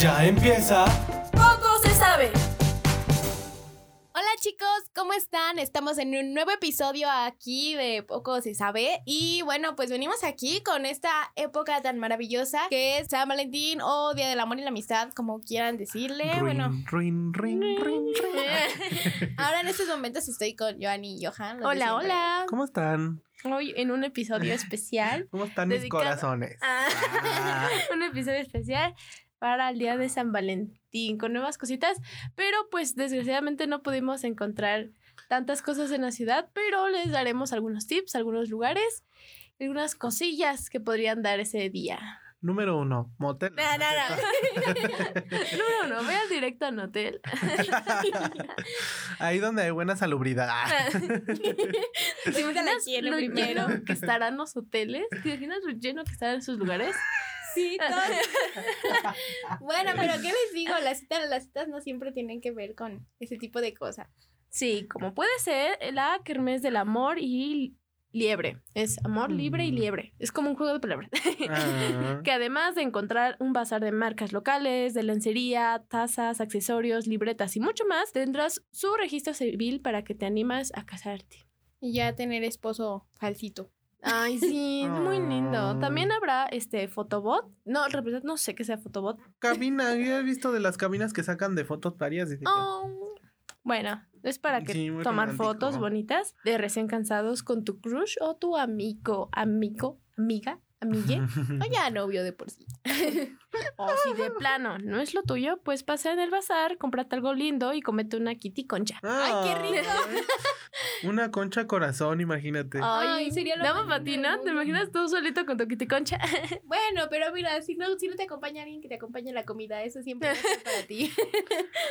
Ya empieza. Poco se sabe. Hola chicos, ¿cómo están? Estamos en un nuevo episodio aquí de Poco se sabe y bueno, pues venimos aquí con esta época tan maravillosa que es San Valentín o Día del Amor y la Amistad, como quieran decirle. Rin, bueno, rin, rin, rin, rin. ahora en estos momentos estoy con Joan y Johan. Hola, hola. ¿Cómo están? Hoy en un episodio especial, ¿Cómo están mis corazones? Ah. un episodio especial para el día de San Valentín con nuevas cositas, pero pues desgraciadamente no pudimos encontrar tantas cosas en la ciudad, pero les daremos algunos tips, algunos lugares, algunas cosillas que podrían dar ese día. Número uno, motel. No, no, no. No, no, no, vean directo al hotel. Ahí donde hay buena salubridad. ¿Te imaginas lo primero. lleno que estarán los hoteles? ¿Te imaginas lo lleno que estarán esos lugares? Sí, todo. bueno, pero ¿qué les digo? Las citas, las citas no siempre tienen que ver con ese tipo de cosas. Sí, como puede ser la kermés del amor y liebre. Es amor, libre y Mm. liebre. Es como un juego de palabras. Ah. que además de encontrar un bazar de marcas locales, de lencería, tazas, accesorios, libretas y mucho más, tendrás su registro civil para que te animas a casarte. Y ya tener esposo falsito. Ay, sí, es muy lindo. También habrá este fotobot. No, realidad no sé qué sea fotobot. Cabina, yo he visto de las cabinas que sacan de fotos varias. y Oh. Bueno, es para que Sí, tomar romántico. fotos bonitas de recién cansados con tu crush o tu amigo, amigo, amiga, amigue. O ya novio de por sí. o si de plano no es lo tuyo, pues pasa en el bazar, cómprate algo lindo y comete una kitty concha. ¡Ay, qué rico! Una concha corazón, imagínate. Ay, sería lo Dama patina, ¿te imaginas tú solito con tu kitty concha? Bueno, pero mira, si no, si no te acompaña alguien que te acompañe en la comida, eso siempre ser para ti.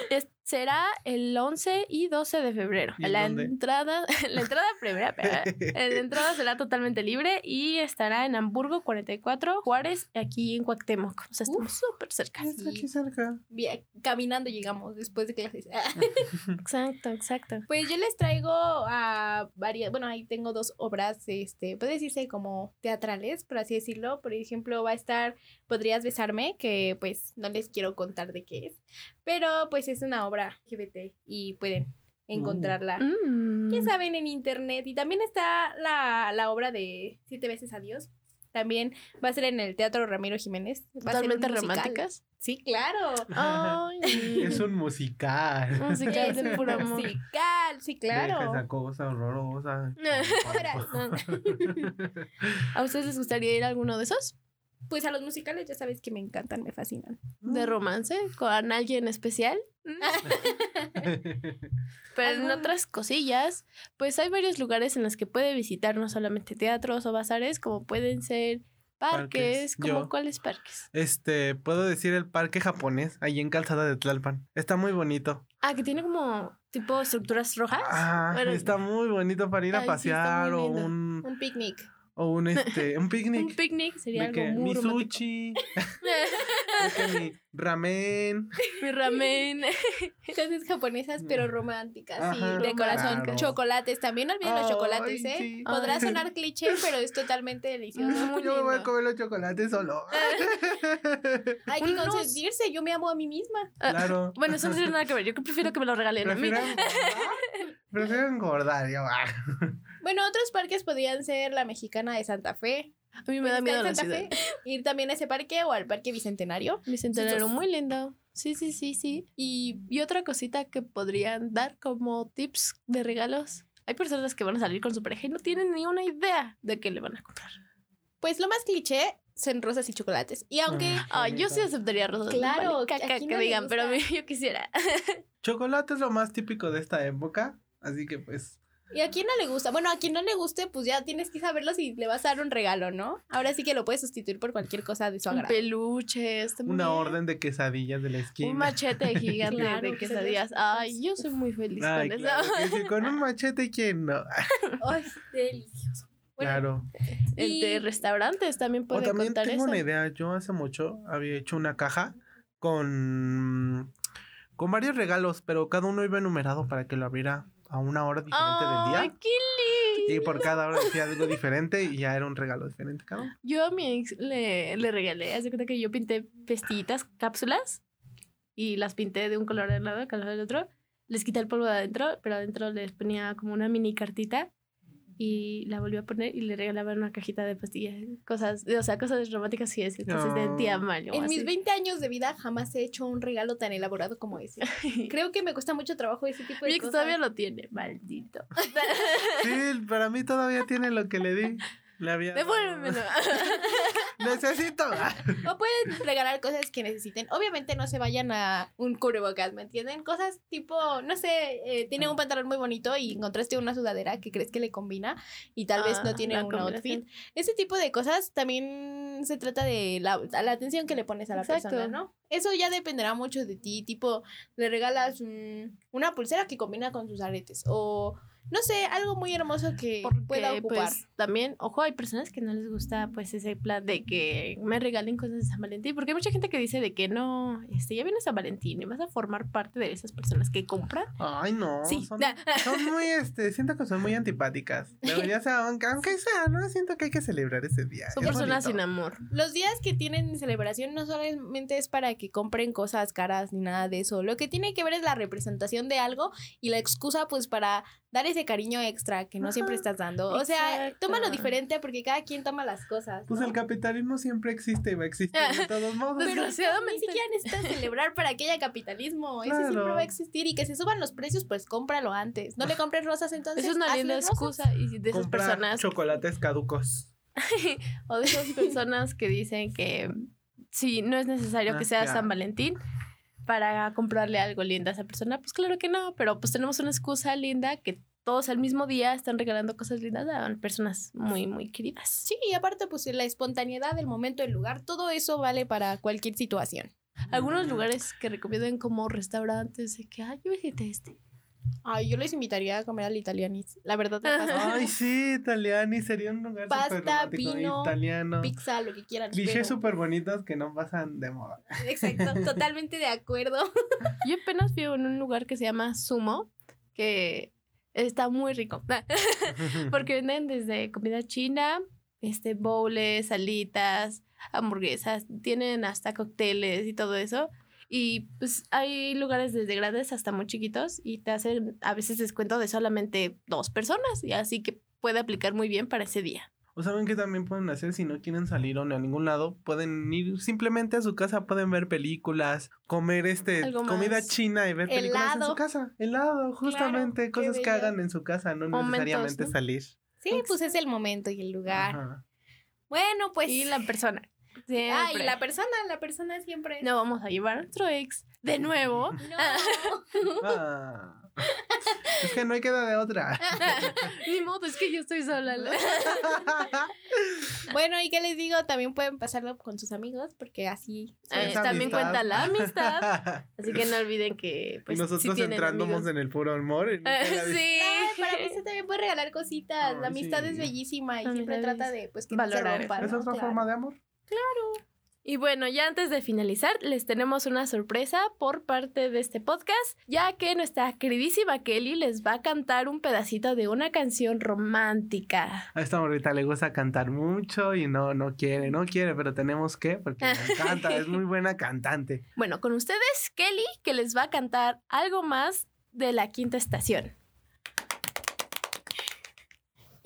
Es- será el 11 y 12 de febrero. ¿Y La dónde? entrada, la entrada primera, la entrada será totalmente libre y estará en Hamburgo 44, Juárez, aquí en Cuauhtémoc. O sea, estamos súper cerca. Está aquí cerca. Bien, caminando llegamos después de clases. Exacto, exacto. Pues yo les traigo a varias, bueno, ahí tengo dos obras, este, puede decirse como teatrales, por así decirlo. Por ejemplo, va a estar Podrías besarme, que pues no les quiero contar de qué es, pero pues es una obra LGBT y pueden encontrarla. Mm. ya saben, en internet. Y también está la, la obra de Siete veces adiós. También va a ser en el Teatro Ramiro Jiménez. Va a ser Totalmente románticas. Sí, claro. Ay, Es un musical. musical Es de un puro amor. musical, sí, Deja claro. esa cosa horrorosa. ¿A ustedes les gustaría ir a alguno de esos? Pues a los musicales ya sabes que me encantan, me fascinan. ¿De romance? ¿Con alguien especial? Pero en otras cosillas, pues hay varios lugares en los que puede visitar no solamente teatros o bazares, como pueden ser parques, Parques, como cuáles parques. Este, puedo decir el parque japonés, ahí en Calzada de Tlalpan. Está muy bonito. Ah, que tiene como tipo estructuras rojas. Ah, Bueno, está muy bonito para ir a Ay, pasear o un Un picnic. O un este, un picnic. un picnic sería de algo que muy mi romántico. sushi, de que mi ramen. Mi ramen. Cosas japonesas, pero románticas. Ajá, sí, de corazón. claro. Chocolates. También no olviden los Ay, chocolates, ¿eh? sí. Podrá Ay. sonar cliché, pero es totalmente delicioso. Yo me voy a comer los chocolates solo. Hay que Unos- consentirse. Yo me amo a mí misma. claro. Bueno, eso no tiene nada que ver. Yo prefiero que me lo regalen a mí. Prefiero engordar. Yo, ah. Bueno, otros parques podrían ser la mexicana de Santa Fe. A mí me da miedo la Santa ciudad. Fe. Ir también a ese parque o al Parque Bicentenario. Bicentenario, muy lindo. Sí, sí, sí, sí. Y, y otra cosita que podrían dar como tips de regalos. Hay personas que van a salir con su pareja y no tienen ni una idea de qué le van a comprar. Pues lo más cliché son rosas y chocolates. Y aunque Ah. Ay, yo sí aceptaría rosas. Claro, Vale, que caca que no le digan, pero a mí yo quisiera. Chocolate es lo más típico de esta época. Así que pues. ¿Y a quién no le gusta? Bueno, a quien no le guste, pues ya tienes que saberlo si le vas a dar un regalo, ¿no? Ahora sí que lo puedes sustituir por cualquier cosa de su Un agrado. peluche, está muy Una bien. orden de quesadillas de la esquina. Un machete gigante Claro, de quesadillas. Ay, yo soy muy feliz Ay, con claro eso. sí, con un machete, ¿quién no? Ay, delicioso. Bueno, claro. Entre Y- restaurantes también O pueden también contar tengo eso. una idea. Yo hace mucho había hecho una caja con, con varios regalos, pero cada uno iba enumerado para que lo abriera a una hora diferente Ay, del día. qué lindo. Y por cada hora decía algo diferente y ya era un regalo diferente cada uno. Yo a mi ex le, le regalé, haz de cuenta que yo pinté pestillitas, cápsulas y las pinté de un color de un lado, color del otro. Les quité el polvo de adentro, pero adentro les ponía como una mini cartita y la volví a poner y le regalaba una cajita de pastillas, cosas, o sea, cosas románticas y eso. Entonces No. sentía mal. En mis 20 años de vida jamás he hecho un regalo tan elaborado como ese. Creo que me cuesta mucho trabajo ese tipo de Mi ex cosas. todavía lo tiene, maldito. Sí, para mí todavía tiene lo que le di. Le había Devuélvemelo. Necesito. O pueden regalar cosas que necesiten. Obviamente no se vayan a un cubrebocas, ¿me entienden? Cosas tipo, no sé, eh, tiene un pantalón muy bonito y encontraste una sudadera que crees que le combina y tal vez Ah, no tiene la un outfit. Ese tipo de cosas también se trata de la, atención que le pones a la Exacto. persona, ¿no? Eso ya dependerá mucho de ti. Tipo, le regalas una pulsera que combina con sus aretes o, no sé, algo muy hermoso que Porque, pueda ocupar. pues, también, ojo, hay personas que no les gusta, pues, ese plan de que me regalen cosas de San Valentín. Porque hay mucha gente que dice de que no, este, ya viene San Valentín y vas a formar parte de esas personas que compran. Ay, no. Sí. Son, son muy, este, siento que son muy antipáticas. Aunque, aunque sea, ¿no? Siento que hay que celebrar ese día. Son Es personas bonito. sin amor. Los días que tienen celebración no solamente es para que compren cosas caras ni nada de eso. Lo que tiene que ver es la representación de algo y la excusa pues para dar ese cariño extra que no siempre estás dando. O sea, exacto. tómalo diferente porque cada quien toma las cosas. Pues el capitalismo siempre existe y va a existir de todos modos. Pero Desgraciadamente. ni siquiera necesitas celebrar para que haya capitalismo. Ese Claro. siempre va a existir y que se suban los precios, pues cómpralo antes. No le compres rosas entonces. Es una linda excusa y de esas Compra personas chocolates caducos. o de esas personas que dicen que sí, no es necesario Ah, que sea ya. San Valentín para comprarle algo lindo a esa persona. Pues claro que no, pero pues tenemos una excusa linda que todos al mismo día están regalando cosas lindas a personas muy, muy queridas. Sí, y aparte pues la espontaneidad del momento, el lugar, todo eso vale para cualquier situación. Algunos lugares que recomiendan como restaurantes de que, ay, yo visité este. Ay, yo les invitaría a comer al italianis. La verdad, pasta, Ay, sí, Italiani sería un lugar Pasta, vino, Italiano. pizza, lo que quieran. Clichés súper bonitos que no pasan de moda. Exacto, totalmente de acuerdo. Yo apenas fui a un lugar que se llama Sumo, que está muy rico. Porque venden desde comida china, este, bowls, salitas, hamburguesas, tienen hasta cócteles y todo eso. Y pues hay lugares desde grandes hasta muy chiquitos y te hacen a veces descuento de solamente dos personas y así que puede aplicar muy bien para ese día. O saben que también pueden hacer si no quieren salir o a ningún lado, pueden ir simplemente a su casa, pueden ver películas, comer este comida china y ver películas en su casa. Helado, justamente, cosas que hagan en su casa, no Momentos, necesariamente ¿no? salir. Sí, pues es el momento y el lugar. Ajá. Bueno, pues. Y la persona. Ah, y Siempre. la persona, la persona siempre. No vamos a llevar a nuestro ex de nuevo. No. Ah. es que no hay queda de otra. Ni modo, es que yo estoy sola. bueno, y qué les digo, también pueden pasarlo con sus amigos, porque así. Eh, también cuenta la amistad. Así que no olviden que pues y nosotros entrándonos en el puro amor. sí. Ay, para mí se también puede regalar cositas. la amistad sí. es bellísima y siempre trata de pues que no se valorar. rompa, Es otra Claro. forma de amor. Y bueno, ya antes de finalizar, les tenemos una sorpresa por parte de este podcast, ya que nuestra queridísima Kelly les va a cantar un pedacito de una canción romántica. A esta morrita le gusta cantar mucho y no, no quiere, no quiere, pero tenemos que, porque me encanta, es muy buena cantante. Bueno, con ustedes, Kelly, que les va a cantar algo más de la quinta estación.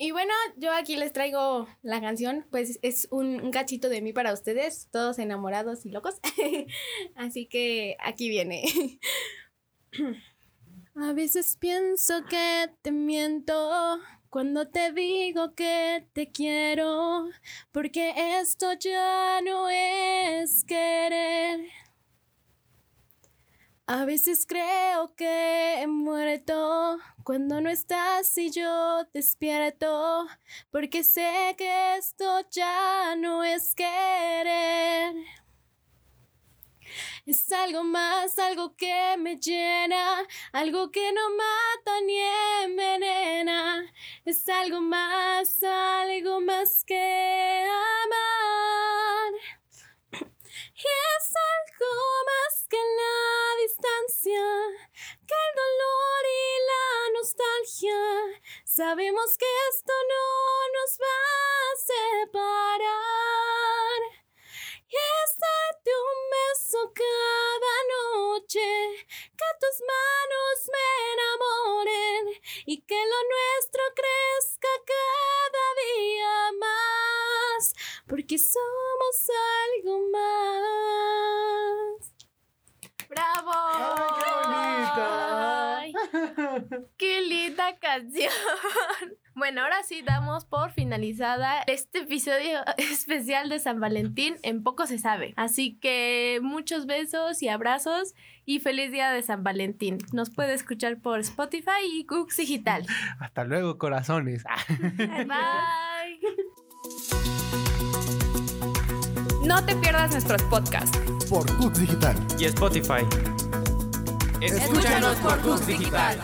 Y bueno, yo aquí les traigo la canción, pues es un, un cachito de mí para ustedes, todos enamorados y locos. Así que aquí viene. A veces pienso que te miento cuando te digo que te quiero, porque esto ya no es querer. A veces creo que he muerto cuando no estás y yo despierto, porque sé que esto ya no es querer. Es algo más, algo que me llena, algo que no mata ni envenena. Es algo más, algo más que amar. Es algo más que la distancia, que el dolor y la nostalgia. Sabemos que esto no nos va a separar. Es darte un beso cada noche, que tus manos me enamoren y que lo nuestro crezca cada porque somos algo más. ¡Bravo! ¡Ay, ¡Qué linda canción! Bueno, ahora sí damos por finalizada este episodio especial de San Valentín. En poco se sabe. Así que muchos besos y abrazos y feliz día de San Valentín. Nos puede escuchar por Spotify y Cooks Digital. Hasta luego, corazones. Bye. No te pierdas nuestros podcasts. Por Cooks Digital. y Spotify. Escúchanos por Cooks Digital.